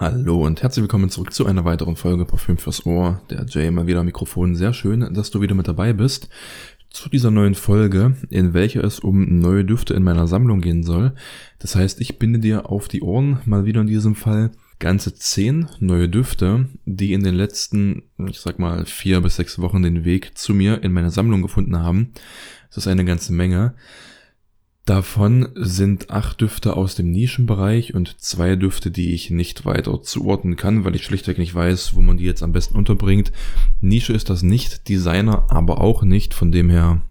Hallo und herzlich willkommen zurück zu einer weiteren Folge Parfüm fürs Ohr. Der Jay mal wieder Mikrofon. Sehr schön, dass du wieder mit dabei bist. Zu dieser neuen Folge, in welcher es um neue Düfte in meiner Sammlung gehen soll. Das heißt, ich binde dir auf die Ohren, mal wieder in diesem Fall, ganze zehn neue Düfte, die in den letzten, ich sag mal, vier bis sechs Wochen den Weg zu mir in meine Sammlung gefunden haben. Das ist eine ganze Menge. Davon sind acht Düfte aus dem Nischenbereich und zwei Düfte, die ich nicht weiter zuordnen kann, weil ich schlichtweg nicht weiß, wo man die jetzt am besten unterbringt. Nische ist das nicht, Designer aber auch nicht, von dem her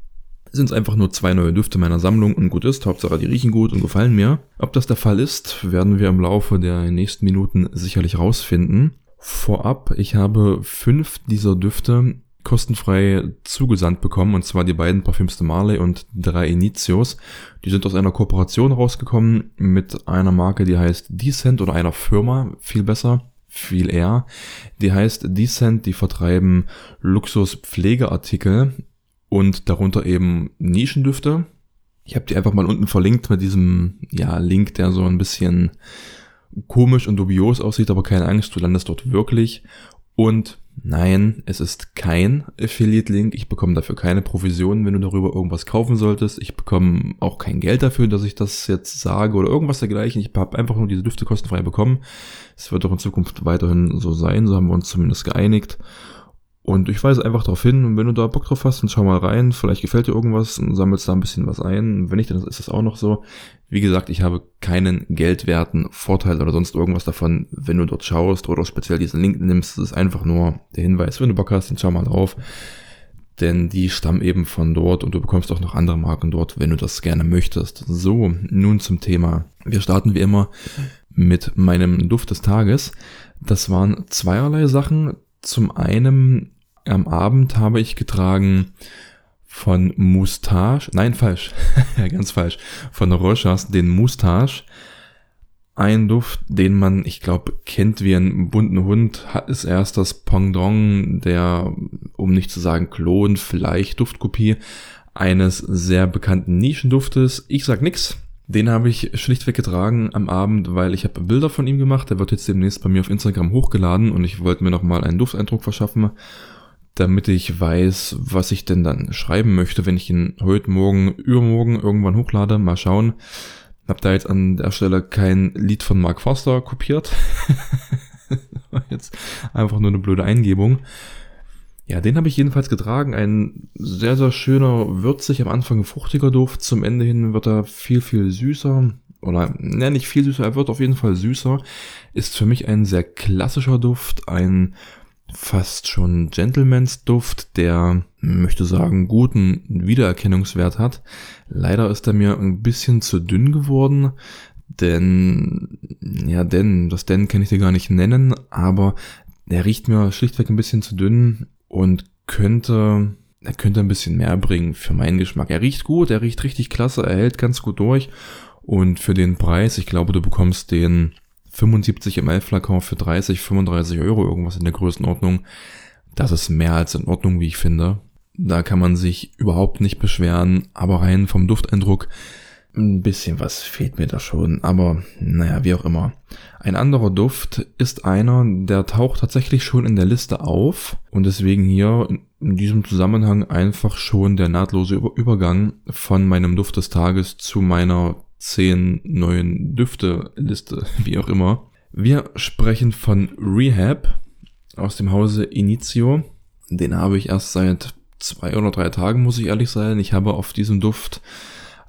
sind es einfach nur zwei neue Düfte meiner Sammlung und gut ist, Hauptsache die riechen gut und gefallen mir. Ob das der Fall ist, werden wir im Laufe der nächsten Minuten sicherlich rausfinden. Vorab, ich habe fünf dieser Düfte kostenfrei zugesandt bekommen, und zwar die beiden Parfüms de Marley und drei Initios. Die sind aus einer Kooperation rausgekommen mit einer Marke, die heißt Decent oder einer Firma, viel besser, viel eher. Die heißt Decent, die vertreiben Luxus-Pflegeartikel und darunter eben Nischendüfte. Ich habe die einfach mal unten verlinkt mit diesem ja, Link, der so ein bisschen komisch und dubios aussieht, aber keine Angst, du landest dort wirklich. Und Nein, es ist kein Affiliate-Link. Ich bekomme dafür keine Provision, wenn du darüber irgendwas kaufen solltest. Ich bekomme auch kein Geld dafür, dass ich das jetzt sage oder irgendwas dergleichen. Ich habe einfach nur diese Düfte kostenfrei bekommen. Es wird auch in Zukunft weiterhin so sein. So haben wir uns zumindest geeinigt. Und ich weise einfach darauf hin, wenn du da Bock drauf hast, dann schau mal rein, vielleicht gefällt dir irgendwas und sammelst da ein bisschen was ein. Wenn nicht, dann ist das auch noch so. Wie gesagt, ich habe keinen geldwerten Vorteil oder sonst irgendwas davon, wenn du dort schaust oder speziell diesen Link nimmst. Das ist einfach nur der Hinweis, wenn du Bock hast, dann schau mal drauf. Denn die stammen eben von dort und du bekommst auch noch andere Marken dort, wenn du das gerne möchtest. So, nun zum Thema. Wir starten wie immer mit meinem Duft des Tages. Das waren zweierlei Sachen. Zum einen am Abend habe ich getragen von Moustache, nein, falsch, ganz falsch, von Rochas den Moustache. Ein Duft, den man, ich glaube, kennt wie einen bunten Hund, hat ist erst das Pendant der, um nicht zu sagen Klon, vielleicht Duftkopie eines sehr bekannten Nischenduftes. Ich sag nix. Den habe ich schlichtweg getragen am Abend, weil ich habe Bilder von ihm gemacht. Der wird jetzt demnächst bei mir auf Instagram hochgeladen und ich wollte mir nochmal einen Dufteindruck verschaffen damit ich weiß, was ich denn dann schreiben möchte, wenn ich ihn heute Morgen, übermorgen irgendwann hochlade. Mal schauen. Hab da jetzt an der Stelle kein Lied von Mark Foster kopiert. jetzt einfach nur eine blöde Eingebung. Ja, den habe ich jedenfalls getragen. Ein sehr, sehr schöner, würzig, am Anfang fruchtiger Duft. Zum Ende hin wird er viel, viel süßer. Oder, ne, nicht viel süßer, er wird auf jeden Fall süßer. Ist für mich ein sehr klassischer Duft. Ein fast schon Gentlemans Duft, der, möchte sagen, guten Wiedererkennungswert hat. Leider ist er mir ein bisschen zu dünn geworden, denn, ja, denn, das denn kann ich dir gar nicht nennen, aber er riecht mir schlichtweg ein bisschen zu dünn und könnte, er könnte ein bisschen mehr bringen für meinen Geschmack. Er riecht gut, er riecht richtig klasse, er hält ganz gut durch und für den Preis, ich glaube, du bekommst den 75 ml Flakon für 30, 35 Euro, irgendwas in der Größenordnung. Das ist mehr als in Ordnung, wie ich finde. Da kann man sich überhaupt nicht beschweren, aber rein vom Dufteindruck ein bisschen was fehlt mir da schon, aber naja, wie auch immer. Ein anderer Duft ist einer, der taucht tatsächlich schon in der Liste auf und deswegen hier in diesem Zusammenhang einfach schon der nahtlose Übergang von meinem Duft des Tages zu meiner zehn neuen Düfte-Liste, wie auch immer. Wir sprechen von Rehab aus dem Hause Initio. Den habe ich erst seit zwei oder drei Tagen, muss ich ehrlich sein. Ich habe auf diesem Duft,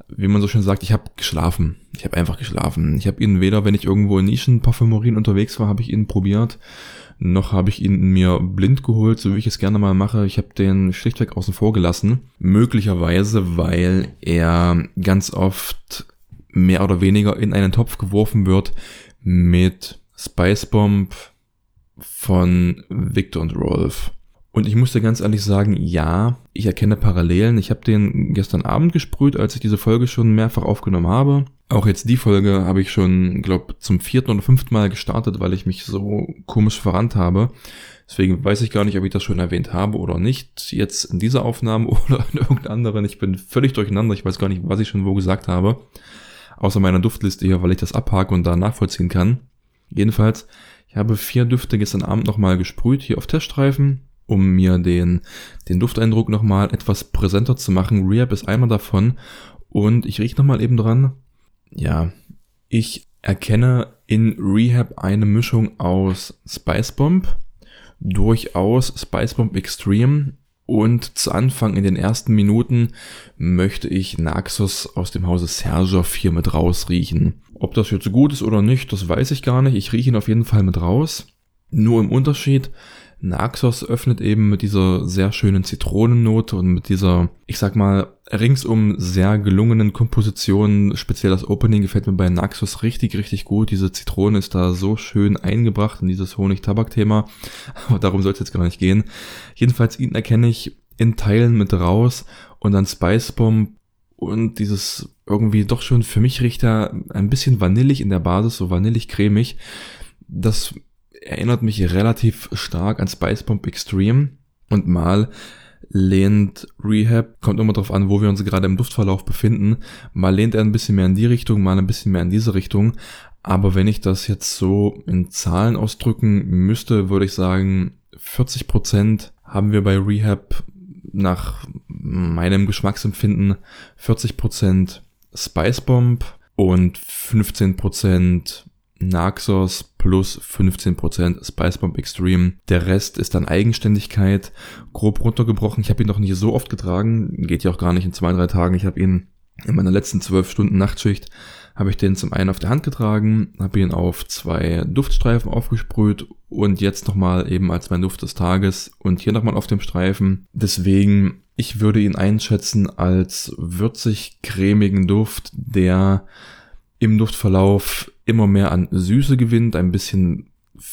wie man so schön sagt, ich habe geschlafen. Ich habe einfach geschlafen. Ich habe ihn weder, wenn ich irgendwo in Nischenparfümerien unterwegs war, habe ich ihn probiert, noch habe ich ihn mir blind geholt, so wie ich es gerne mal mache. Ich habe den schlichtweg außen vor gelassen. Möglicherweise, weil er ganz oft mehr oder weniger in einen Topf geworfen wird mit Spice Bomb von Victor und Rolf. Und ich musste ganz ehrlich sagen, ja, ich erkenne Parallelen. Ich habe den gestern Abend gesprüht, als ich diese Folge schon mehrfach aufgenommen habe. Auch jetzt die Folge habe ich schon, glaube zum vierten oder fünften Mal gestartet, weil ich mich so komisch verrannt habe. Deswegen weiß ich gar nicht, ob ich das schon erwähnt habe oder nicht. Jetzt in dieser Aufnahme oder in irgendeiner anderen. Ich bin völlig durcheinander. Ich weiß gar nicht, was ich schon wo gesagt habe außer meiner Duftliste hier, weil ich das abhake und da nachvollziehen kann. Jedenfalls, ich habe vier Düfte gestern Abend nochmal gesprüht hier auf Teststreifen, um mir den, den Dufteindruck nochmal etwas präsenter zu machen. Rehab ist einmal davon und ich rieche nochmal eben dran. Ja, ich erkenne in Rehab eine Mischung aus Spice Bomb, durchaus Spice Bomb Extreme und zu Anfang in den ersten Minuten möchte ich Naxos aus dem Hause Sergev hier mit rausriechen. Ob das jetzt gut ist oder nicht, das weiß ich gar nicht. Ich rieche ihn auf jeden Fall mit raus. Nur im Unterschied, Naxos öffnet eben mit dieser sehr schönen Zitronennote und mit dieser, ich sag mal, ringsum sehr gelungenen Komposition. Speziell das Opening gefällt mir bei Naxos richtig, richtig gut. Diese Zitrone ist da so schön eingebracht in dieses Honig-Tabak-Thema. Aber darum soll es jetzt gar nicht gehen. Jedenfalls ihn erkenne ich in Teilen mit raus und dann Spice Bomb und dieses irgendwie doch schon für mich riecht er ein bisschen vanillig in der Basis, so vanillig-cremig. Das erinnert mich relativ stark an Spice Bomb Extreme und mal lehnt Rehab, kommt immer darauf an, wo wir uns gerade im Duftverlauf befinden, mal lehnt er ein bisschen mehr in die Richtung, mal ein bisschen mehr in diese Richtung. Aber wenn ich das jetzt so in Zahlen ausdrücken müsste, würde ich sagen, 40 Prozent haben wir bei Rehab nach meinem Geschmacksempfinden 40 Prozent Spice Bomb und 15% Naxos plus 15% Spice Bomb Extreme. Der Rest ist dann Eigenständigkeit, grob runtergebrochen. Ich habe ihn noch nicht so oft getragen, geht ja auch gar nicht in zwei, drei Tagen. Ich habe ihn in meiner letzten zwölf Stunden Nachtschicht habe ich den zum einen auf der Hand getragen, habe ihn auf zwei Duftstreifen aufgesprüht und jetzt nochmal eben als mein Duft des Tages und hier nochmal auf dem Streifen. Deswegen, ich würde ihn einschätzen als würzig-cremigen Duft, der im Duftverlauf immer mehr an Süße gewinnt, ein bisschen,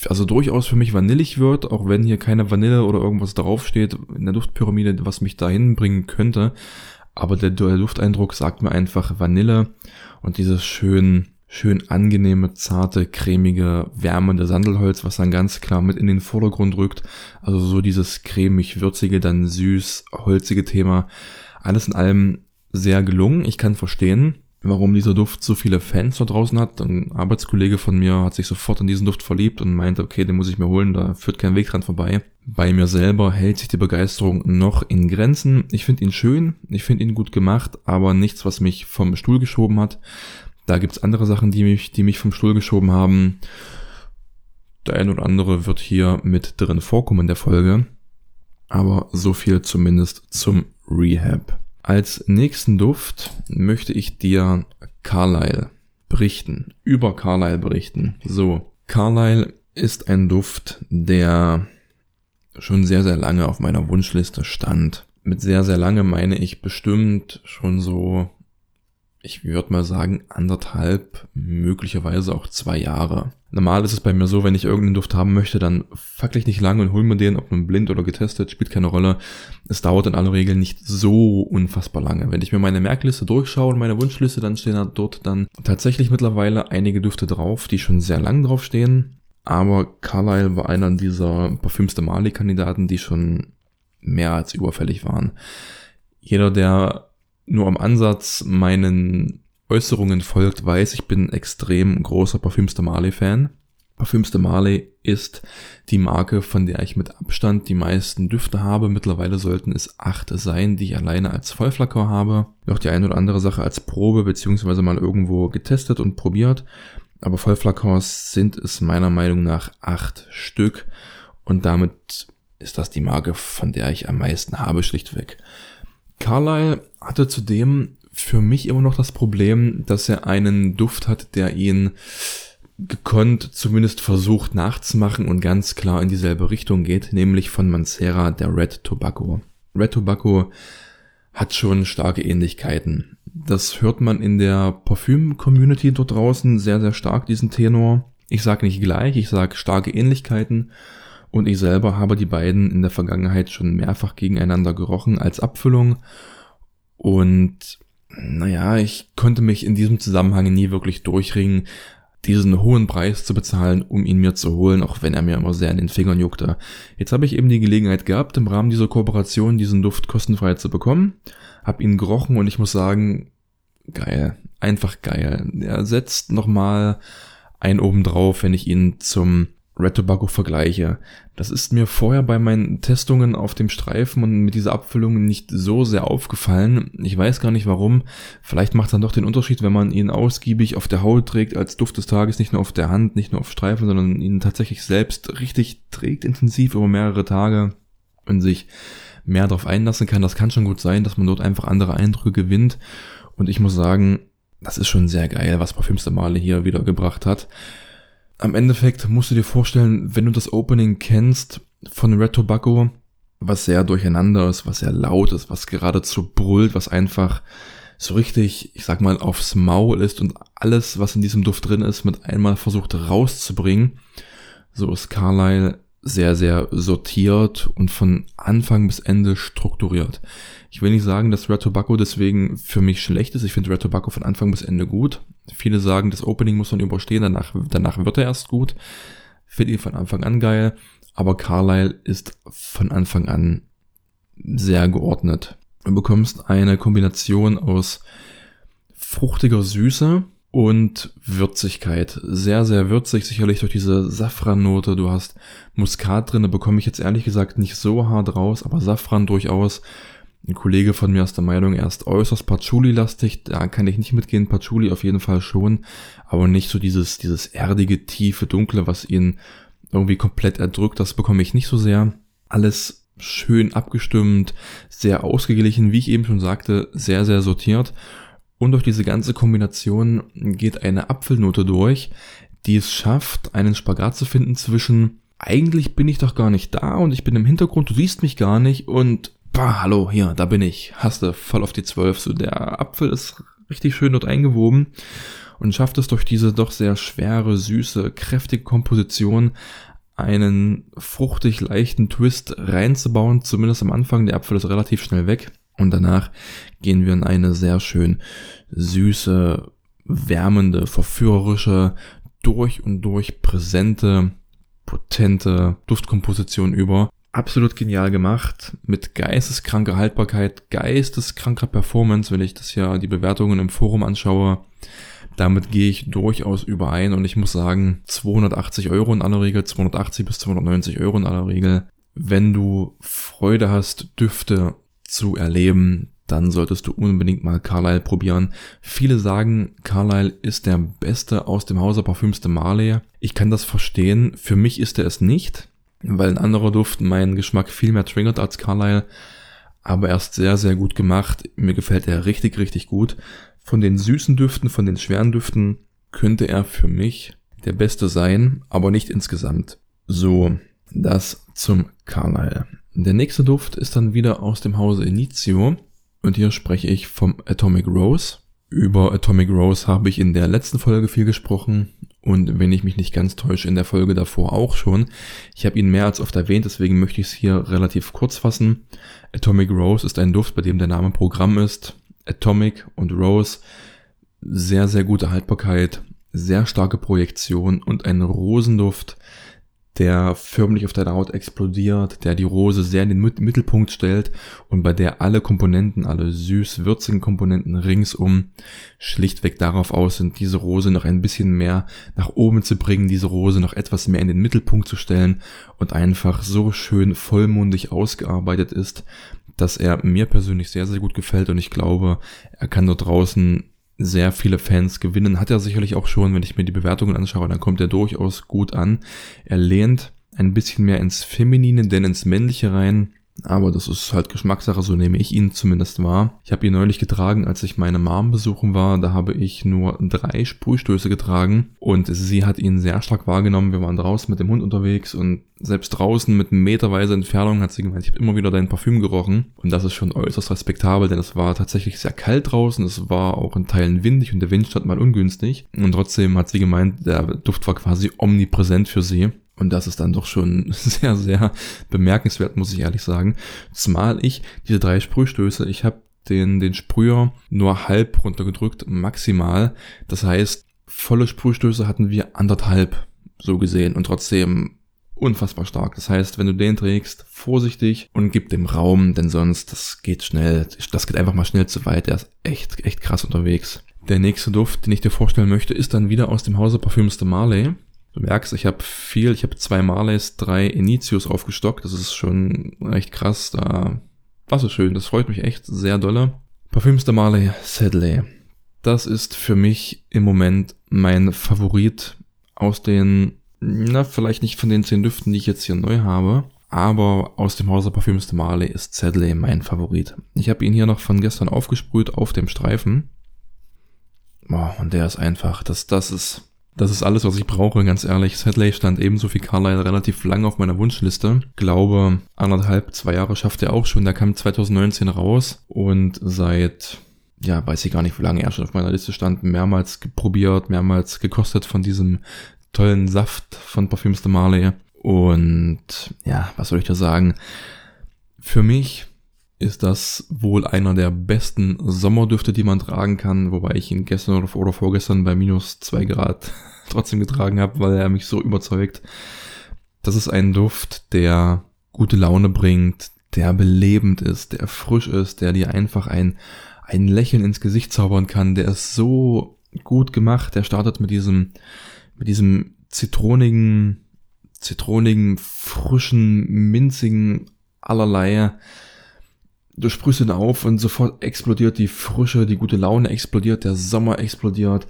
also durchaus für mich vanillig wird, auch wenn hier keine Vanille oder irgendwas draufsteht in der Duftpyramide, was mich dahin bringen könnte. Aber der, der Dufteindruck sagt mir einfach Vanille und dieses schön, schön angenehme, zarte, cremige, wärmende Sandelholz, was dann ganz klar mit in den Vordergrund rückt. Also so dieses cremig-würzige, dann süß, holzige Thema. Alles in allem sehr gelungen. Ich kann verstehen, warum dieser Duft so viele Fans da draußen hat. Ein Arbeitskollege von mir hat sich sofort in diesen Duft verliebt und meinte, okay, den muss ich mir holen, da führt kein Weg dran vorbei. Bei mir selber hält sich die Begeisterung noch in Grenzen. Ich finde ihn schön, ich finde ihn gut gemacht, aber nichts, was mich vom Stuhl geschoben hat. Da gibt's andere Sachen, die mich, die mich vom Stuhl geschoben haben. Der ein oder andere wird hier mit drin vorkommen in der Folge. Aber so viel zumindest zum Rehab. Als nächsten Duft möchte ich dir Carlyle berichten, über Carlyle berichten. So, Carlyle ist ein Duft, der schon sehr, sehr lange auf meiner Wunschliste stand. Mit sehr, sehr lange meine ich bestimmt schon so ich würde mal sagen, anderthalb, möglicherweise auch zwei Jahre. Normal ist es bei mir so, wenn ich irgendeinen Duft haben möchte, dann fackel ich nicht lange und hol mir den, ob nun blind oder getestet, spielt keine Rolle. Es dauert in aller Regel nicht so unfassbar lange. Wenn ich mir meine Merkliste durchschaue und meine Wunschliste, dann stehen dort dann tatsächlich mittlerweile einige Düfte drauf, die schon sehr lang drauf stehen. Aber Carlyle war einer dieser Parfüms de Mali-Kandidaten, die schon mehr als überfällig waren. Jeder, der nur am Ansatz meinen Äußerungen folgt, weiß, ich bin extrem großer Parfüms de Marley-Fan. Parfüms de Marley ist die Marke, von der ich mit Abstand die meisten Düfte habe. Mittlerweile sollten es acht sein, die ich alleine als Vollflakon habe. Noch die eine oder andere Sache als Probe beziehungsweise mal irgendwo getestet und probiert. Aber Vollflakons sind es meiner Meinung nach acht Stück. Und damit ist das die Marke, von der ich am meisten habe, schlichtweg. Carlyle hatte zudem für mich immer noch das Problem, dass er einen Duft hat, der ihn gekonnt zumindest versucht nachzumachen und ganz klar in dieselbe Richtung geht, nämlich von Mancera der Red Tobacco. Red Tobacco hat schon starke Ähnlichkeiten. Das hört man in der Parfüm-Community dort draußen sehr, sehr stark, diesen Tenor. Ich sage nicht gleich, ich sage starke Ähnlichkeiten. Und ich selber habe die beiden in der Vergangenheit schon mehrfach gegeneinander gerochen als Abfüllung. Und naja, ich konnte mich in diesem Zusammenhang nie wirklich durchringen, diesen hohen Preis zu bezahlen, um ihn mir zu holen, auch wenn er mir immer sehr in den Fingern juckte. Jetzt habe ich eben die Gelegenheit gehabt, im Rahmen dieser Kooperation diesen Duft kostenfrei zu bekommen, habe ihn gerochen und ich muss sagen, geil, einfach geil. Er setzt nochmal ein obendrauf, wenn ich ihn zum Red Tobacco vergleiche. Das ist mir vorher bei meinen Testungen auf dem Streifen und mit dieser Abfüllung nicht so sehr aufgefallen. Ich weiß gar nicht warum. Vielleicht macht es dann doch den Unterschied, wenn man ihn ausgiebig auf der Haut trägt als Duft des Tages, nicht nur auf der Hand, nicht nur auf Streifen, sondern ihn tatsächlich selbst richtig trägt, intensiv über mehrere Tage und sich mehr darauf einlassen kann. Das kann schon gut sein, dass man dort einfach andere Eindrücke gewinnt. Und ich muss sagen, das ist schon sehr geil, was Parfüms der Male hier wieder gebracht hat am Endeffekt musst du dir vorstellen, wenn du das Opening kennst von Red Tobacco, was sehr durcheinander ist, was sehr laut ist, was geradezu brüllt, was einfach so richtig, ich sag mal, aufs Maul ist und alles, was in diesem Duft drin ist, mit einmal versucht rauszubringen. So ist Carlyle sehr, sehr sortiert und von Anfang bis Ende strukturiert. Ich will nicht sagen, dass Red Tobacco deswegen für mich schlecht ist. Ich finde Red Tobacco von Anfang bis Ende gut. Viele sagen, das Opening muss man überstehen, danach, danach wird er erst gut. Finde ihn von Anfang an geil. Aber Carlyle ist von Anfang an sehr geordnet. Du bekommst eine Kombination aus fruchtiger Süße, und Würzigkeit. Sehr, sehr würzig, sicherlich durch diese Safrannote. Du hast Muskat drin, da bekomme ich jetzt ehrlich gesagt nicht so hart raus, aber Safran durchaus. Ein Kollege von mir ist der Meinung, er ist äußerst Patchouli-lastig. Da kann ich nicht mitgehen. Patchouli auf jeden Fall schon, aber nicht so dieses, dieses erdige, tiefe, dunkle, was ihn irgendwie komplett erdrückt. Das bekomme ich nicht so sehr. Alles schön abgestimmt, sehr ausgeglichen, wie ich eben schon sagte, sehr, sehr sortiert. Und durch diese ganze Kombination geht eine Apfelnote durch, die es schafft, einen Spagat zu finden zwischen eigentlich bin ich doch gar nicht da und ich bin im Hintergrund, du siehst mich gar nicht und bah, hallo, hier, da bin ich. Hast du voll auf die Zwölf. So, der Apfel ist richtig schön dort eingewoben und schafft es durch diese doch sehr schwere, süße, kräftige Komposition einen fruchtig leichten Twist reinzubauen, zumindest am Anfang. Der Apfel ist relativ schnell weg. Und danach gehen wir in eine sehr schön süße, wärmende, verführerische, durch und durch präsente, potente Duftkomposition über. Absolut genial gemacht, mit geisteskranker Haltbarkeit, geisteskranker Performance, wenn ich das ja die Bewertungen im Forum anschaue. Damit gehe ich durchaus überein und ich muss sagen, 280 Euro in aller Regel, 280 bis 290 Euro in aller Regel. Wenn du Freude hast, Düfte zu erleben, dann solltest du unbedingt mal Carlyle probieren. Viele sagen, Carlyle ist der beste aus dem Hause Parfüms de Marley. Ich kann das verstehen. Für mich ist er es nicht, weil ein anderer Duft meinen Geschmack viel mehr triggert als Carlyle. Aber er ist sehr, sehr gut gemacht. Mir gefällt er richtig, richtig gut. Von den süßen Düften, von den schweren Düften könnte er für mich der beste sein, aber nicht insgesamt. So, das zum Carlyle. Der nächste Duft ist dann wieder aus dem Hause Initio und hier spreche ich vom Atomic Rose. Über Atomic Rose habe ich in der letzten Folge viel gesprochen und wenn ich mich nicht ganz täusche, in der Folge davor auch schon. Ich habe ihn mehr als oft erwähnt, deswegen möchte ich es hier relativ kurz fassen. Atomic Rose ist ein Duft, bei dem der Name Programm ist. Atomic und Rose, sehr, sehr gute Haltbarkeit, sehr starke Projektion und ein Rosenduft, der förmlich auf deiner Haut explodiert, der die Rose sehr in den Mittelpunkt stellt und bei der alle Komponenten, alle süß-würzigen Komponenten ringsum schlichtweg darauf aus sind, diese Rose noch ein bisschen mehr nach oben zu bringen, diese Rose noch etwas mehr in den Mittelpunkt zu stellen und einfach so schön vollmundig ausgearbeitet ist, dass er mir persönlich sehr, sehr gut gefällt und ich glaube, er kann dort draußen sehr viele Fans gewinnen. Hat er sicherlich auch schon, wenn ich mir die Bewertungen anschaue, dann kommt er durchaus gut an. Er lehnt ein bisschen mehr ins Feminine, denn ins Männliche rein. Aber das ist halt Geschmackssache, so nehme ich ihn zumindest wahr. Ich habe ihn neulich getragen, als ich meine Mom besuchen war. Da habe ich nur drei Sprühstöße getragen und sie hat ihn sehr stark wahrgenommen. Wir waren draußen mit dem Hund unterwegs und selbst draußen mit meterweise Entfernung hat sie gemeint, ich habe immer wieder dein Parfüm gerochen. Und das ist schon äußerst respektabel, denn es war tatsächlich sehr kalt draußen. Es war auch in Teilen windig und der Wind stand mal ungünstig. Und trotzdem hat sie gemeint, der Duft war quasi omnipräsent für sie. Und das ist dann doch schon sehr, sehr bemerkenswert, muss ich ehrlich sagen. Zumal ich diese drei Sprühstöße, ich habe den, den Sprüher nur halb runtergedrückt, maximal. Das heißt, volle Sprühstöße hatten wir anderthalb so gesehen und trotzdem unfassbar stark. Das heißt, wenn du den trägst, vorsichtig und gib dem Raum, denn sonst, das geht schnell, das geht einfach mal schnell zu weit. Der ist echt, echt krass unterwegs. Der nächste Duft, den ich dir vorstellen möchte, ist dann wieder aus dem Hause Parfüms de Marley. Du merkst, ich habe viel, ich habe zwei Marleys, drei Initius aufgestockt. Das ist schon echt krass. Da, das ist schön. Das freut mich echt sehr dolle. Parfüms de Marley Sedley. Das ist für mich im Moment mein Favorit aus den, na, vielleicht nicht von den zehn Düften, die ich jetzt hier neu habe, aber aus dem Hause Parfüms Marley ist Sedley mein Favorit. Ich habe ihn hier noch von gestern aufgesprüht auf dem Streifen. Boah, und der ist einfach, das, das ist, das ist alles, was ich brauche, ganz ehrlich. Sadley stand ebenso wie Carlyle relativ lang auf meiner Wunschliste. Glaube, anderthalb, zwei Jahre schafft er auch schon. Der kam 2019 raus und seit, ja, weiß ich gar nicht, wie lange er schon auf meiner Liste stand, mehrmals probiert, mehrmals gekostet von diesem tollen Saft von Parfüms de Marley. Und ja, was soll ich da sagen? Für mich ist das wohl einer der besten Sommerdüfte, die man tragen kann, wobei ich ihn gestern oder vorgestern bei minus zwei Grad trotzdem getragen habe, weil er mich so überzeugt. Das ist ein Duft, der gute Laune bringt, der belebend ist, der frisch ist, der dir einfach ein, ein Lächeln ins Gesicht zaubern kann. Der ist so gut gemacht. Der startet mit diesem, mit diesem zitronigen, zitronigen, frischen, minzigen allerlei du sprühst ihn auf und sofort explodiert die Frische, die gute Laune explodiert, der Sommer explodiert,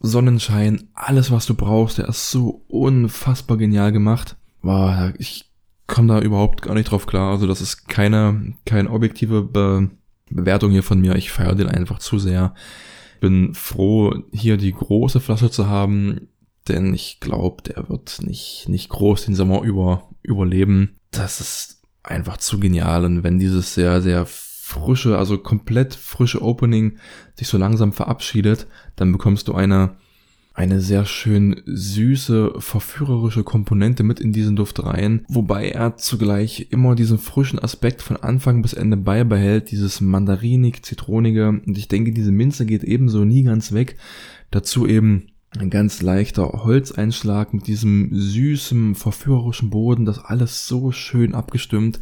Sonnenschein, alles was du brauchst, der ist so unfassbar genial gemacht. Boah, ich komme da überhaupt gar nicht drauf klar. Also das ist keine, keine objektive Be Bewertung hier von mir. Ich feiere den einfach zu sehr. Bin froh, hier die große Flasche zu haben, denn ich glaube, der wird nicht, nicht groß den Sommer über, überleben. Das ist einfach zu genial. Und wenn dieses sehr, sehr frische, also komplett frische Opening sich so langsam verabschiedet, dann bekommst du eine, eine sehr schön süße, verführerische Komponente mit in diesen Duft rein, wobei er zugleich immer diesen frischen Aspekt von Anfang bis Ende beibehält, dieses mandarinig, zitronige und ich denke, diese Minze geht ebenso nie ganz weg. Dazu eben ein ganz leichter Holzeinschlag mit diesem süßen, verführerischen Boden, das alles so schön abgestimmt.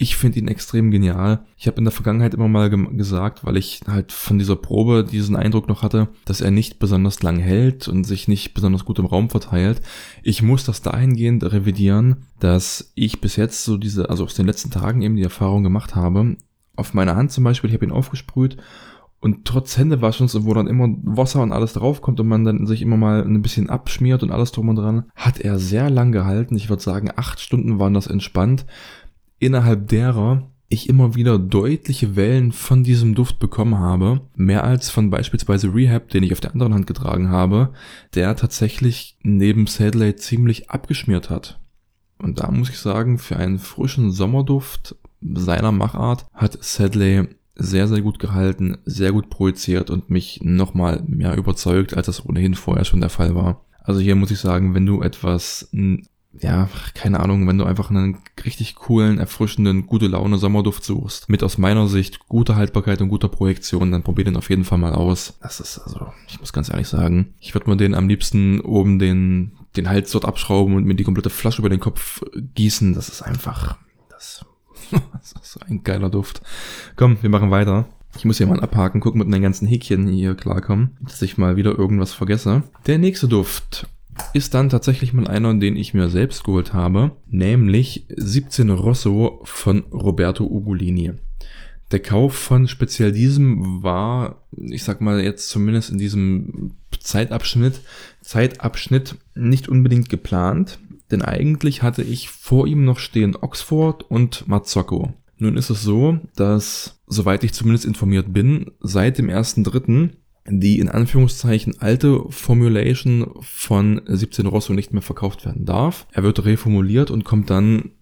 Ich finde ihn extrem genial. Ich habe in der Vergangenheit immer mal ge gesagt, weil ich halt von dieser Probe diesen Eindruck noch hatte, dass er nicht besonders lang hält und sich nicht besonders gut im Raum verteilt. Ich muss das dahingehend revidieren, dass ich bis jetzt so diese, also aus den letzten Tagen eben die Erfahrung gemacht habe. Auf meiner Hand zum Beispiel, ich habe ihn aufgesprüht und trotz Händewaschens, wo dann immer Wasser und alles draufkommt und man dann sich immer mal ein bisschen abschmiert und alles drum und dran, hat er sehr lang gehalten. Ich würde sagen, acht Stunden waren das entspannt. Innerhalb derer ich immer wieder deutliche Wellen von diesem Duft bekommen habe. Mehr als von beispielsweise Rehab, den ich auf der anderen Hand getragen habe, der tatsächlich neben Sadley ziemlich abgeschmiert hat. Und da muss ich sagen, für einen frischen Sommerduft seiner Machart hat Sadley sehr, sehr gut gehalten, sehr gut projiziert und mich nochmal mehr überzeugt, als das ohnehin vorher schon der Fall war. Also hier muss ich sagen, wenn du etwas, ja, keine Ahnung, wenn du einfach einen richtig coolen, erfrischenden, gute Laune Sommerduft suchst, mit aus meiner Sicht guter Haltbarkeit und guter Projektion, dann probier den auf jeden Fall mal aus. Das ist, also, ich muss ganz ehrlich sagen, ich würde mir den am liebsten oben den, den Hals dort abschrauben und mir die komplette Flasche über den Kopf gießen. Das ist einfach, das das ist ein geiler Duft. Komm, wir machen weiter. Ich muss hier mal abhaken, gucken mit meinen ganzen Häkchen hier klarkommen, dass ich mal wieder irgendwas vergesse. Der nächste Duft ist dann tatsächlich mal einer, den ich mir selbst geholt habe, nämlich 17 Rosso von Roberto Ugolini. Der Kauf von speziell diesem war, ich sag mal jetzt zumindest in diesem Zeitabschnitt, Zeitabschnitt nicht unbedingt geplant denn eigentlich hatte ich vor ihm noch stehen Oxford und Mazzocco. Nun ist es so, dass, soweit ich zumindest informiert bin, seit dem 1.3. die in Anführungszeichen alte Formulation von 17 Rosso nicht mehr verkauft werden darf. Er wird reformuliert und kommt dann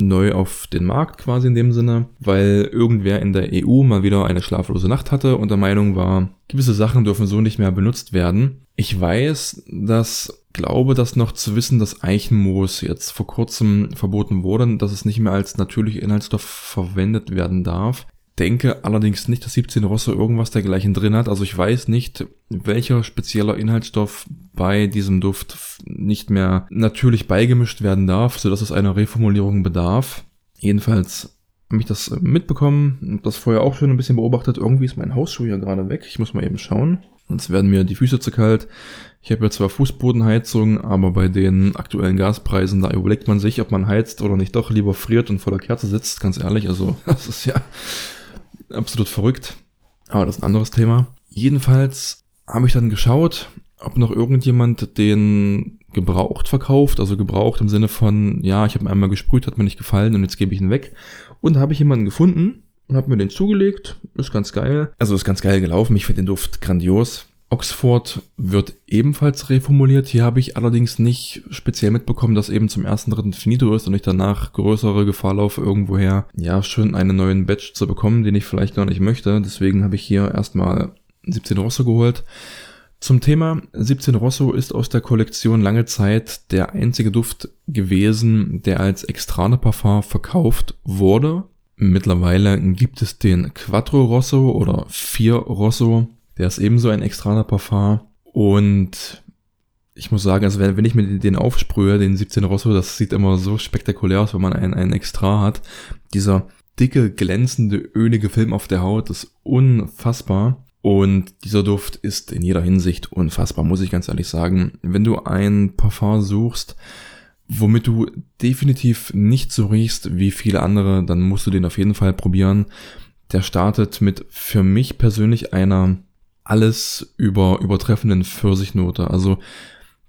neu auf den Markt quasi in dem Sinne, weil irgendwer in der EU mal wieder eine schlaflose Nacht hatte und der Meinung war, gewisse Sachen dürfen so nicht mehr benutzt werden. Ich weiß, dass glaube, das noch zu wissen, dass Eichenmoos jetzt vor kurzem verboten wurde, dass es nicht mehr als natürlicher Inhaltsstoff verwendet werden darf denke allerdings nicht, dass 17 Rosso irgendwas dergleichen drin hat. Also ich weiß nicht, welcher spezieller Inhaltsstoff bei diesem Duft nicht mehr natürlich beigemischt werden darf, sodass es einer Reformulierung bedarf. Jedenfalls habe ich das mitbekommen, das vorher auch schon ein bisschen beobachtet. Irgendwie ist mein Hausschuh hier gerade weg. Ich muss mal eben schauen. sonst werden mir die Füße zu kalt. Ich habe ja zwar Fußbodenheizung, aber bei den aktuellen Gaspreisen, da überlegt man sich, ob man heizt oder nicht doch lieber friert und vor der Kerze sitzt, ganz ehrlich. Also das ist ja absolut verrückt. Aber das ist ein anderes Thema. Jedenfalls habe ich dann geschaut, ob noch irgendjemand den gebraucht verkauft, also gebraucht im Sinne von, ja, ich habe ihn einmal gesprüht, hat mir nicht gefallen und jetzt gebe ich ihn weg. Und habe ich jemanden gefunden und habe mir den zugelegt. Ist ganz geil. Also ist ganz geil gelaufen. Ich finde den Duft grandios. Oxford wird ebenfalls reformuliert. Hier habe ich allerdings nicht speziell mitbekommen, dass eben zum ersten, dritten Finito ist und ich danach größere Gefahr laufe, irgendwoher, ja, schon einen neuen Batch zu bekommen, den ich vielleicht gar nicht möchte. Deswegen habe ich hier erstmal 17 Rosso geholt. Zum Thema 17 Rosso ist aus der Kollektion lange Zeit der einzige Duft gewesen, der als Extrane Parfum verkauft wurde. Mittlerweile gibt es den Quattro Rosso oder 4 Rosso. Der ist ebenso ein Extraner Parfum. Und ich muss sagen, also wenn, wenn ich mir den aufsprühe, den 17 Rosso, das sieht immer so spektakulär aus, wenn man einen, einen Extra hat. Dieser dicke, glänzende, ölige Film auf der Haut ist unfassbar. Und dieser Duft ist in jeder Hinsicht unfassbar, muss ich ganz ehrlich sagen. Wenn du ein Parfum suchst, womit du definitiv nicht so riechst wie viele andere, dann musst du den auf jeden Fall probieren. Der startet mit für mich persönlich einer alles über übertreffenden Pfirsichnote. Also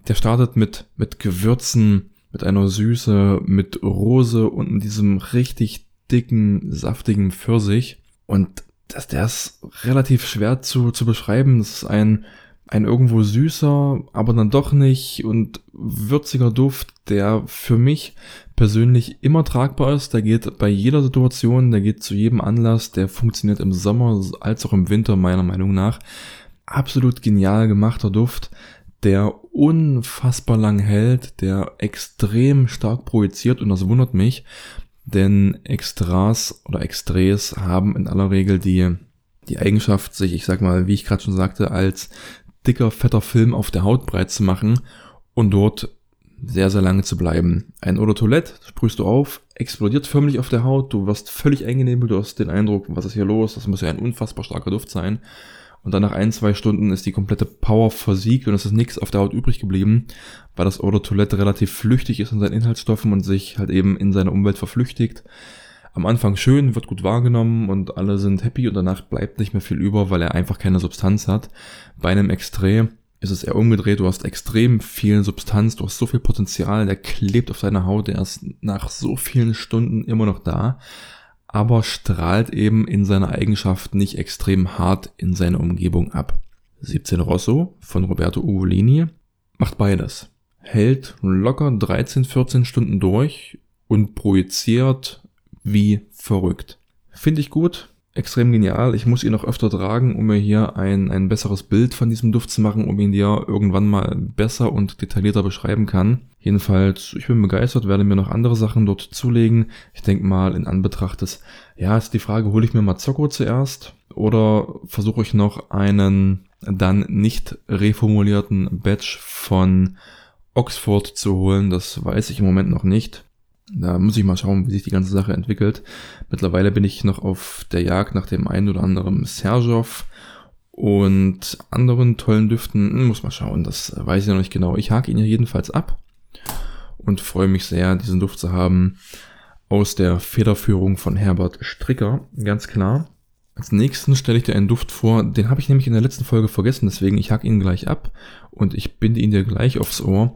der startet mit mit Gewürzen, mit einer Süße, mit Rose und diesem richtig dicken, saftigen Pfirsich. Und das, der ist relativ schwer zu, zu beschreiben. Das ist ein, ein irgendwo süßer, aber dann doch nicht und würziger Duft, der für mich persönlich immer tragbar ist. Der geht bei jeder Situation, der geht zu jedem Anlass, der funktioniert im Sommer als auch im Winter meiner Meinung nach. Absolut genial gemachter Duft, der unfassbar lang hält, der extrem stark projiziert und das wundert mich. Denn Extras oder Extras haben in aller Regel die, die Eigenschaft, sich, ich sag mal, wie ich gerade schon sagte, als dicker, fetter Film auf der Haut breit zu machen und dort sehr, sehr lange zu bleiben. Ein Eau de Toilette sprühst du auf, explodiert förmlich auf der Haut, du wirst völlig eingenebelt, du hast den Eindruck, was ist hier los, das muss ja ein unfassbar starker Duft sein und dann nach ein, zwei Stunden ist die komplette Power versiegt und es ist nichts auf der Haut übrig geblieben, weil das Eau de Toilette relativ flüchtig ist in seinen Inhaltsstoffen und sich halt eben in seine Umwelt verflüchtigt. Am Anfang schön, wird gut wahrgenommen und alle sind happy und danach bleibt nicht mehr viel über, weil er einfach keine Substanz hat. Bei einem Extré ist es eher umgedreht, du hast extrem viel Substanz, du hast so viel Potenzial, der klebt auf deiner Haut, der ist nach so vielen Stunden immer noch da aber strahlt eben in seiner Eigenschaft nicht extrem hart in seine Umgebung ab. 17 Rosso von Roberto Ugolini macht beides. Hält locker 13, 14 Stunden durch und projiziert wie verrückt. Finde ich gut, extrem genial. Ich muss ihn noch öfter tragen, um mir hier ein, ein besseres Bild von diesem Duft zu machen, um ihn dir irgendwann mal besser und detaillierter beschreiben kann. Jedenfalls, ich bin begeistert, werde mir noch andere Sachen dort zulegen. Ich denke mal, in Anbetracht des, ja, ist die Frage, hole ich mir Mazzocco zuerst oder versuche ich noch einen dann nicht reformulierten Batch von Oxford zu holen. Das weiß ich im Moment noch nicht. Da muss ich mal schauen, wie sich die ganze Sache entwickelt. Mittlerweile bin ich noch auf der Jagd nach dem einen oder anderen Serjov und anderen tollen Düften. Muss mal schauen, das weiß ich noch nicht genau. Ich hake ihn ja jedenfalls ab und freue mich sehr, diesen Duft zu haben aus der Federführung von Herbert Stricker, ganz klar. Als nächsten stelle ich dir einen Duft vor, den habe ich nämlich in der letzten Folge vergessen, deswegen ich hake ihn gleich ab und ich binde ihn dir gleich aufs Ohr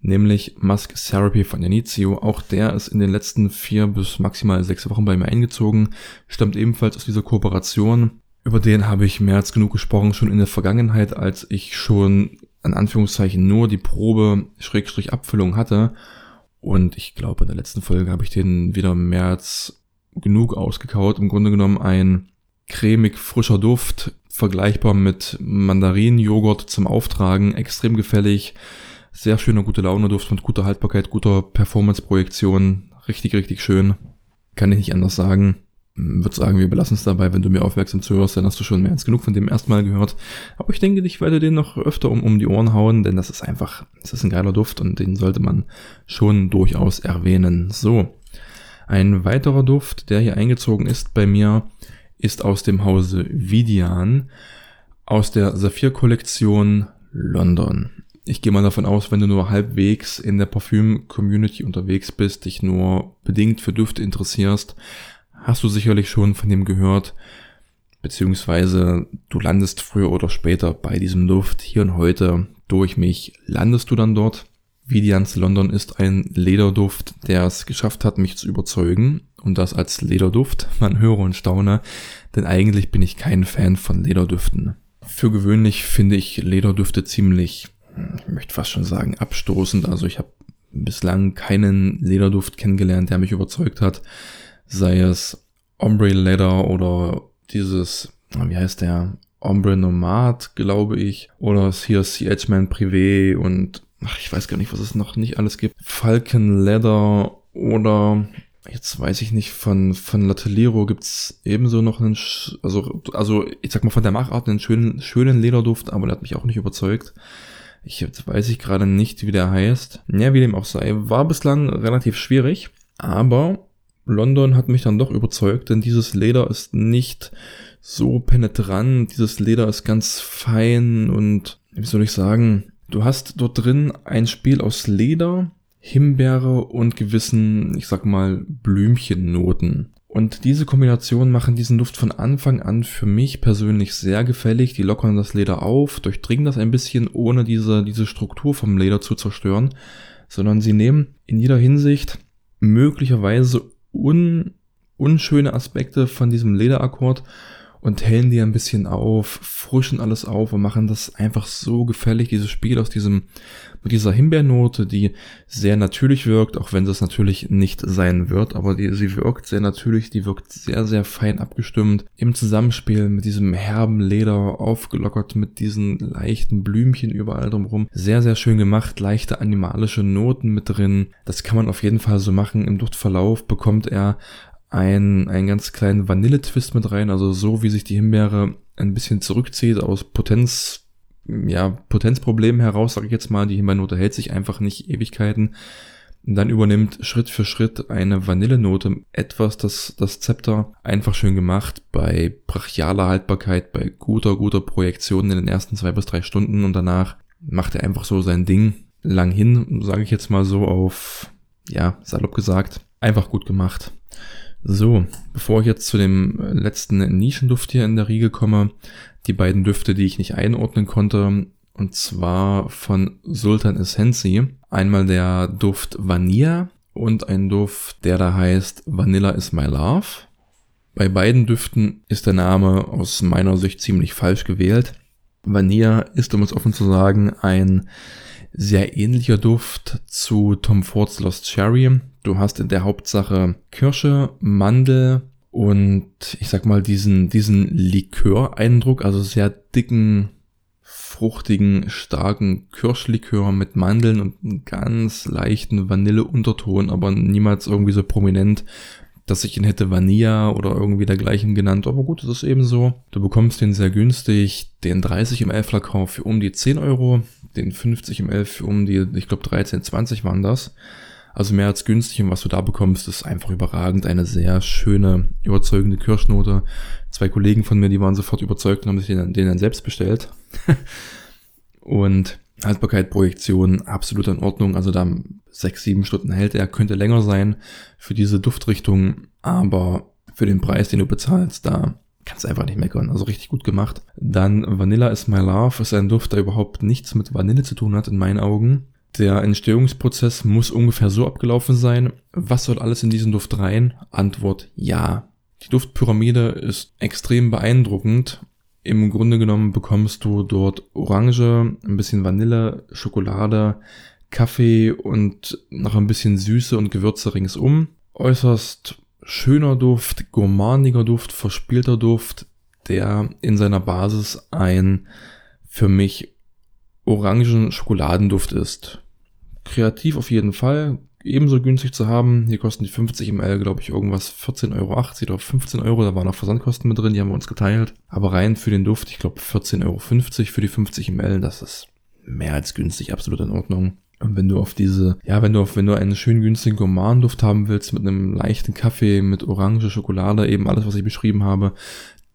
nämlich Musk Therapy von Janizio. Auch der ist in den letzten vier bis maximal sechs Wochen bei mir eingezogen, stammt ebenfalls aus dieser Kooperation. Über den habe ich mehr als genug gesprochen, schon in der Vergangenheit, als ich schon an Anführungszeichen nur die Probe Schrägstrich Abfüllung hatte. Und ich glaube, in der letzten Folge habe ich den wieder mehr als genug ausgekaut. Im Grunde genommen ein cremig frischer Duft, vergleichbar mit Mandarinenjoghurt zum Auftragen, extrem gefällig, sehr schöner, gute Laune Duft mit guter Haltbarkeit, guter Performance-Projektion. Richtig, richtig schön. Kann ich nicht anders sagen. Würde sagen, wir belassen es dabei. Wenn du mir aufmerksam zuhörst, dann hast du schon mehr als genug von dem ersten Mal gehört. Aber ich denke, ich werde den noch öfter um, um die Ohren hauen, denn das ist einfach, das ist ein geiler Duft und den sollte man schon durchaus erwähnen. So. Ein weiterer Duft, der hier eingezogen ist bei mir, ist aus dem Hause Vidian aus der Saphir-Kollektion London. Ich gehe mal davon aus, wenn du nur halbwegs in der Parfüm-Community unterwegs bist, dich nur bedingt für Düfte interessierst, hast du sicherlich schon von dem gehört, beziehungsweise du landest früher oder später bei diesem Duft hier und heute durch mich landest du dann dort. Vidians London ist ein Lederduft, der es geschafft hat, mich zu überzeugen. Und das als Lederduft. Man höre und staune, denn eigentlich bin ich kein Fan von Lederdüften. Für gewöhnlich finde ich Lederdüfte ziemlich, ich möchte fast schon sagen, abstoßend. Also ich habe bislang keinen Lederduft kennengelernt, der mich überzeugt hat. Sei es Ombre Leather oder dieses, wie heißt der? Ombre Nomad, glaube ich. Oder hier Sea Edgeman Privé und ach, ich weiß gar nicht, was es noch nicht alles gibt. Falcon Leather oder jetzt weiß ich nicht, von, von Latellero gibt's ebenso noch einen, also, also ich sag mal von der Machart einen schönen, schönen Lederduft, aber der hat mich auch nicht überzeugt. Ich jetzt weiß ich gerade nicht, wie der heißt. Ja, wie dem auch sei. War bislang relativ schwierig, aber London hat mich dann doch überzeugt, denn dieses Leder ist nicht so penetrant, dieses Leder ist ganz fein und, wie soll ich sagen, Du hast dort drin ein Spiel aus Leder, Himbeere und gewissen, ich sag mal, Blümchennoten. Und diese Kombination machen diesen Duft von Anfang an für mich persönlich sehr gefällig. Die lockern das Leder auf, durchdringen das ein bisschen, ohne diese, diese Struktur vom Leder zu zerstören, sondern sie nehmen in jeder Hinsicht möglicherweise un, unschöne Aspekte von diesem Lederakkord und hellen die ein bisschen auf, frischen alles auf und machen das einfach so gefällig, dieses Spiel aus diesem, mit dieser Himbeernote, die sehr natürlich wirkt, auch wenn es natürlich nicht sein wird, aber die, sie wirkt sehr natürlich, die wirkt sehr, sehr fein abgestimmt im Zusammenspiel mit diesem herben Leder, aufgelockert mit diesen leichten Blümchen überall drumherum. Sehr, sehr schön gemacht, leichte animalische Noten mit drin. Das kann man auf jeden Fall so machen. Im Duftverlauf bekommt er ein, einen ganz kleinen Vanille-Twist mit rein, also so wie sich die Himbeere ein bisschen zurückzieht aus Potenz, ja, Potenzproblemen heraus, sage ich jetzt mal. Die Himbeernote hält sich einfach nicht Ewigkeiten. Dann übernimmt Schritt für Schritt eine Vanillenote etwas, das, das Zepter einfach schön gemacht bei brachialer Haltbarkeit, bei guter, guter Projektion in den ersten zwei bis drei Stunden und danach macht er einfach so sein Ding lang hin, sage ich jetzt mal so auf, ja, salopp gesagt, einfach gut gemacht. So, bevor ich jetzt zu dem letzten Nischenduft hier in der Riege komme, die beiden Düfte, die ich nicht einordnen konnte, und zwar von Sultan Essenzi. Einmal der Duft Vanilla und ein Duft, der da heißt Vanilla is my love. Bei beiden Düften ist der Name aus meiner Sicht ziemlich falsch gewählt. Vanilla ist, um es offen zu sagen, ein sehr ähnlicher Duft zu Tom Fords Lost Cherry. Du hast in der Hauptsache Kirsche, Mandel und ich sag mal diesen, diesen Likör-Eindruck, also sehr dicken, fruchtigen, starken Kirschlikör mit Mandeln und einen ganz leichten Vanilleunterton, aber niemals irgendwie so prominent, dass ich ihn hätte Vanilla oder irgendwie dergleichen genannt. Aber gut, das ist eben so. Du bekommst den sehr günstig, den 30 ml Flakon für um die 10 Euro, den 50 ml für um die, ich glaube 13, 20 waren das. Also mehr als günstig und was du da bekommst, ist einfach überragend. Eine sehr schöne, überzeugende Kirschnote. Zwei Kollegen von mir, die waren sofort überzeugt und haben sich den, den dann selbst bestellt. und Haltbarkeit, Projektion, absolut in Ordnung. Also da sechs, sieben Stunden hält er, könnte länger sein für diese Duftrichtung, aber für den Preis, den du bezahlst, da kannst du einfach nicht meckern. Also richtig gut gemacht. Dann Vanilla is my love ist ein Duft, der überhaupt nichts mit Vanille zu tun hat in meinen Augen. Der Entstehungsprozess muss ungefähr so abgelaufen sein. Was soll alles in diesen Duft rein? Antwort ja. Die Duftpyramide ist extrem beeindruckend. Im Grunde genommen bekommst du dort Orange, ein bisschen Vanille, Schokolade, Kaffee und noch ein bisschen Süße und Gewürze ringsum. Äußerst schöner Duft, gourmandiger Duft, verspielter Duft, der in seiner Basis ein für mich Orangen-Schokoladenduft ist. Kreativ auf jeden Fall, ebenso günstig zu haben. Hier kosten die 50 ml, glaube ich, irgendwas 14,80 Euro oder 15 Euro. Da waren auch Versandkosten mit drin, die haben wir uns geteilt. Aber rein für den Duft, ich glaube 14,50 Euro für die 50 ml, das ist mehr als günstig, absolut in Ordnung. Und wenn du auf diese, ja, wenn du auf, wenn du einen schön günstigen Gourmand-Duft haben willst mit einem leichten Kaffee, mit Orange, Schokolade, eben alles, was ich beschrieben habe,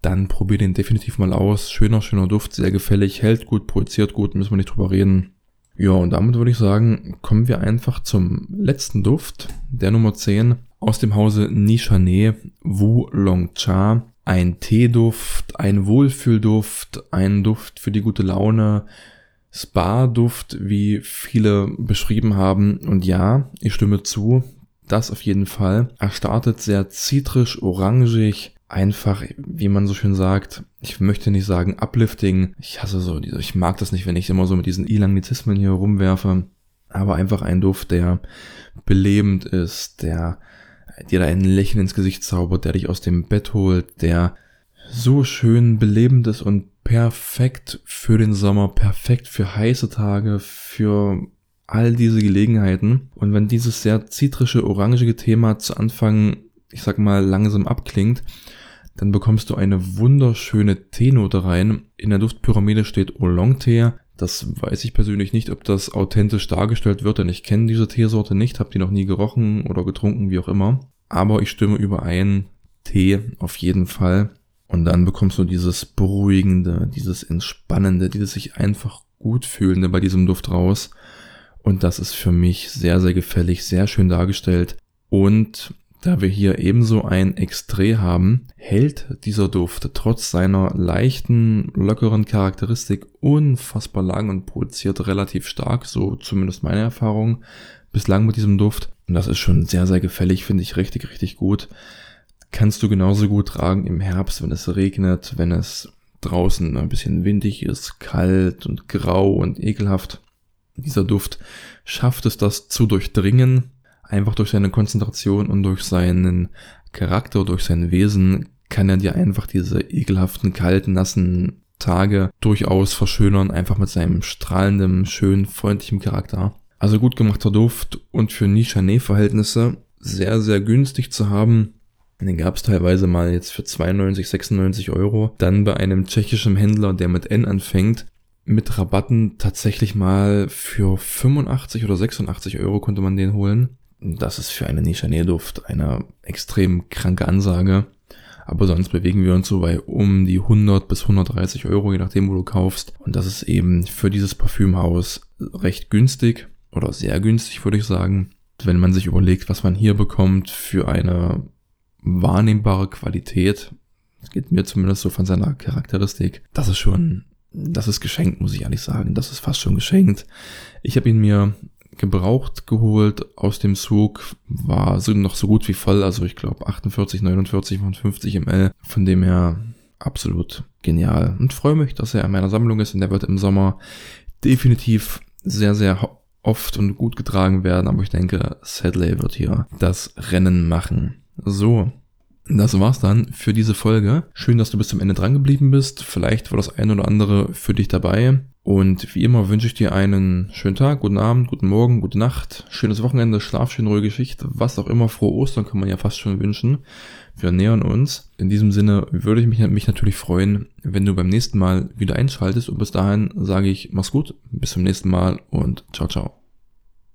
dann probier den definitiv mal aus. Schöner, schöner Duft, sehr gefällig, hält gut, produziert gut, müssen wir nicht drüber reden. Ja, und damit würde ich sagen, kommen wir einfach zum letzten Duft, der Nummer 10 aus dem Hause Nishané Wu Long Cha. Ein Teeduft, ein Wohlfühlduft, ein Duft für die gute Laune, Spa-Duft, wie viele beschrieben haben. Und ja, ich stimme zu, das auf jeden Fall. Er startet sehr zitrisch, orangig, einfach, wie man so schön sagt, ich möchte nicht sagen uplifting. Ich hasse so, ich mag das nicht, wenn ich immer so mit diesen Elangizismen hier rumwerfe. Aber einfach ein Duft, der belebend ist, der dir da ein Lächeln ins Gesicht zaubert, der dich aus dem Bett holt, der so schön belebend ist und perfekt für den Sommer, perfekt für heiße Tage, für all diese Gelegenheiten. Und wenn dieses sehr zitrische, orangige Thema zu Anfang, ich sag mal, langsam abklingt, dann bekommst du eine wunderschöne Teenote rein. In der Duftpyramide steht Oolong-Tee. Das weiß ich persönlich nicht, ob das authentisch dargestellt wird, denn ich kenne diese Teesorte nicht, habe die noch nie gerochen oder getrunken, wie auch immer. Aber ich stimme überein, Tee auf jeden Fall. Und dann bekommst du dieses beruhigende, dieses entspannende, dieses sich einfach gut fühlende bei diesem Duft raus. Und das ist für mich sehr, sehr gefällig, sehr schön dargestellt. Und da wir hier ebenso ein Extré haben, hält dieser Duft trotz seiner leichten, lockeren Charakteristik unfassbar lang und produziert relativ stark, so zumindest meine Erfahrung bislang mit diesem Duft. Und das ist schon sehr, sehr gefällig, finde ich richtig, richtig gut. Kannst du genauso gut tragen im Herbst, wenn es regnet, wenn es draußen ein bisschen windig ist, kalt und grau und ekelhaft. Dieser Duft schafft es, das zu durchdringen, einfach durch seine Konzentration und durch seinen Charakter, durch sein Wesen kann er dir einfach diese ekelhaften, kalten, nassen Tage durchaus verschönern, einfach mit seinem strahlenden, schön freundlichen Charakter. Also gut gemachter Duft und für Nichanet-Verhältnisse sehr, sehr günstig zu haben. Den gab es teilweise mal jetzt für 92, 96 Euro. Dann bei einem tschechischen Händler, der mit N anfängt, mit Rabatten tatsächlich mal für 85 oder 86 Euro konnte man den holen. Das ist für eine Nichanet-Duft eine extrem kranke Ansage. Aber sonst bewegen wir uns so bei um die 100 bis 130 Euro, je nachdem, wo du kaufst. Und das ist eben für dieses Parfümhaus recht günstig oder sehr günstig, würde ich sagen. Wenn man sich überlegt, was man hier bekommt für eine wahrnehmbare Qualität, das geht mir zumindest so von seiner Charakteristik, das ist schon, das ist geschenkt, muss ich ehrlich sagen. Das ist fast schon geschenkt. Ich habe ihn mir gebraucht geholt aus dem Zug, war so noch so gut wie voll, also ich glaube 48, 49 von 50 ml. Von dem her absolut genial und freue mich, dass er in meiner Sammlung ist und der wird im Sommer definitiv sehr, sehr oft und gut getragen werden, aber ich denke, Sadley wird hier das Rennen machen. So, das war's dann für diese Folge. Schön, dass du bis zum Ende dran geblieben bist. Vielleicht war das ein oder andere für dich dabei. Und wie immer wünsche ich dir einen schönen Tag, guten Abend, guten Morgen, gute Nacht, schönes Wochenende, Schlaf schön, ruhige Schicht, was auch immer, frohe Ostern kann man ja fast schon wünschen. Wir nähern uns. In diesem Sinne würde ich mich, mich natürlich freuen, wenn du beim nächsten Mal wieder einschaltest und bis dahin sage ich, mach's gut, bis zum nächsten Mal und ciao, ciao.